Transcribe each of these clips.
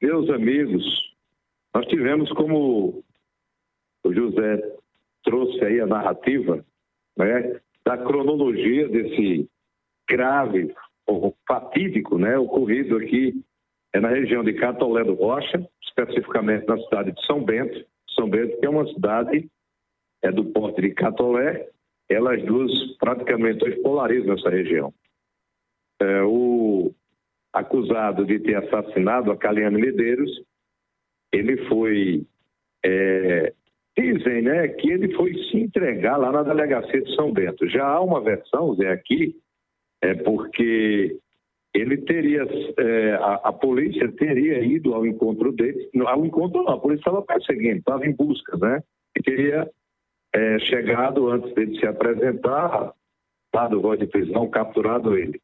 meus amigos, nós tivemos como o José trouxe aí a narrativa né, da cronologia desse grave, fatídico, né, ocorrido aqui é na região de Catolé do Rocha, especificamente na cidade de São Bento. São Bento, que é uma cidade é do porte de Catolé, elas duas praticamente hoje polarizam essa região. É, o acusado de ter assassinado a Caliane Medeiros, ele foi é, Dizem né, que ele foi se entregar lá na delegacia de São Bento. Já há uma versão, Zé, aqui, é porque ele teria, é, a, a, polícia teria ido ao encontro dele, ao encontro não, a polícia estava perseguindo, estava em busca, né? E teria é, chegado antes dele se apresentar, dado voz de prisão, capturado ele.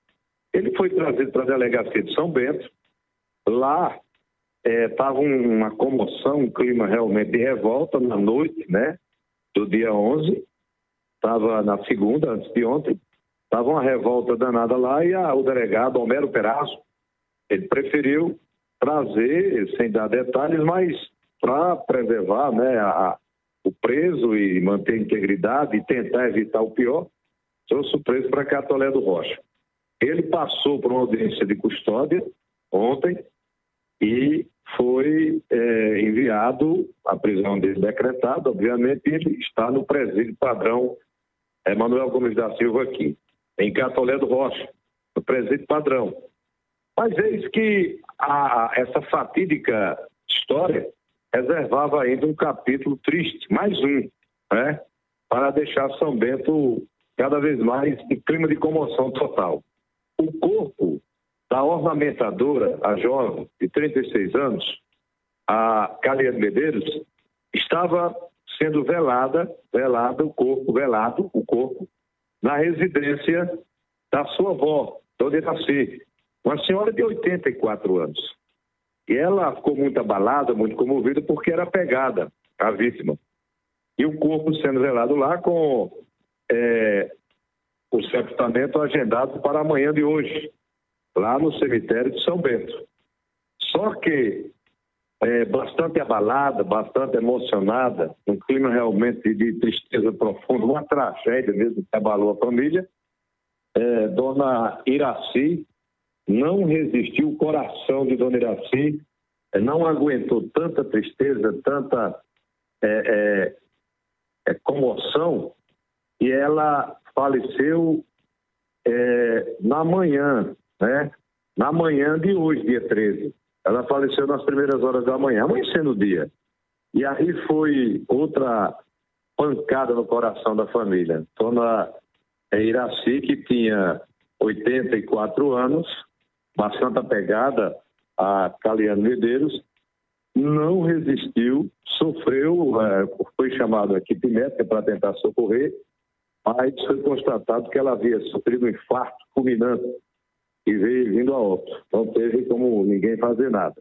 Ele foi trazido para a delegacia de São Bento, lá estava é, uma comoção, um clima realmente de revolta na noite, né, do dia 11, estava na segunda, antes de ontem, estava uma revolta danada lá e a, o delegado Homero Perazzo, ele preferiu trazer, sem dar detalhes, mas para preservar né, a, o preso e manter a integridade e tentar evitar o pior, trouxe o preso para Catolé do Rocha. Ele passou por uma audiência de custódia ontem e foi é, enviado, a prisão dele decretada, obviamente, ele está no presídio padrão Emanuel Gomes da Silva aqui, em Catolé do Rocha, no presídio padrão. Mas eis que a, essa fatídica história reservava ainda um capítulo triste, mais um, né, para deixar São Bento cada vez mais em clima de comoção total. O corpo da ornamentadora, a jovem de 36 anos, a Caliane Medeiros, estava sendo velada, velado o corpo, velado o corpo, na residência da sua avó, Dona Iraci, uma senhora de 84 anos. E ela ficou muito abalada, muito comovida, porque era pegada a vítima. E o corpo sendo velado lá com é, o sepultamento agendado para amanhã de hoje lá no cemitério de São Bento. Só que é, bastante abalada, bastante emocionada, um clima realmente de tristeza profunda, uma tragédia mesmo que abalou a família. É, dona Iraci não resistiu, o coração de Dona Iraci é, não aguentou tanta tristeza, tanta é, é, é comoção, e ela faleceu na manhã né? Na manhã de hoje, dia 13. Ela faleceu nas primeiras horas da manhã, amanhecendo o dia. E aí foi outra pancada no coração da família. Dona Iraci, que tinha 84 anos, bastante apegada a Caliano Medeiros, não resistiu, sofreu, é, foi chamado a equipe médica para tentar socorrer, mas foi constatado que ela havia sofrido um infarto fulminante e veio vindo a óbito. Não teve como ninguém fazer nada.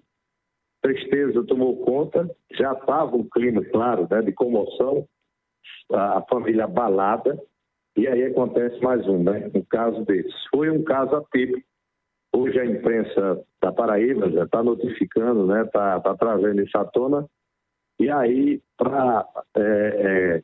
Tristeza tomou conta, já estava um clima, claro, né, de comoção, a, família abalada, e aí acontece mais um, né? Um caso desses. Foi um caso atípico. Hoje a imprensa da Paraíba já está notificando, né? Está tá trazendo isso à tona. E aí, para, é, é,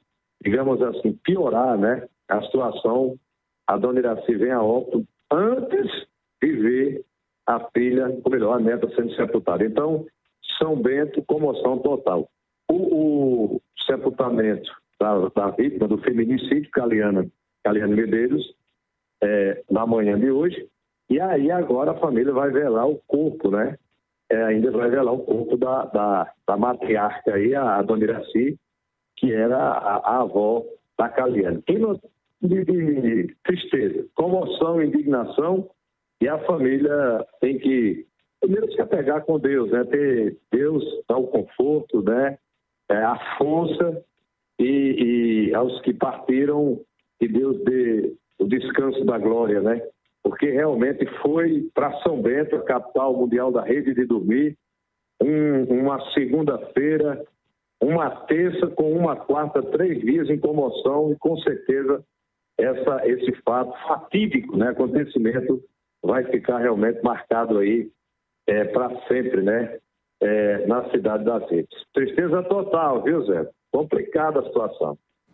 digamos assim, piorar né, a situação, a dona Iraci vem a óbito antes e ver a filha, ou melhor, a neta sendo sepultada. Então, São Bento, comoção total. O, o sepultamento da, da, vítima do feminicídio, Caliana, Caliana Medeiros, é, na manhã de hoje, e aí agora a família vai velar o corpo, né? É, ainda vai velar o corpo da, da, da matriarca aí, a, a Dona Iraci, que era a, a avó da Caliana. Clima de, de tristeza, comoção, indignação, e a família tem que, primeiro, se apegar com Deus, né? Ter Deus dá o conforto, né? É, a força e, e aos que partiram, que Deus dê o descanso da glória, né? Porque realmente foi para São Bento, a capital mundial da rede de dormir, um, uma segunda-feira, uma terça com uma quarta, três dias em comoção e com certeza essa, esse fato fatídico, né, acontecimento vai ficar realmente marcado aí é, para sempre, né? é, na cidade das redes. Tristeza total, viu, Zé? Complicada a situação.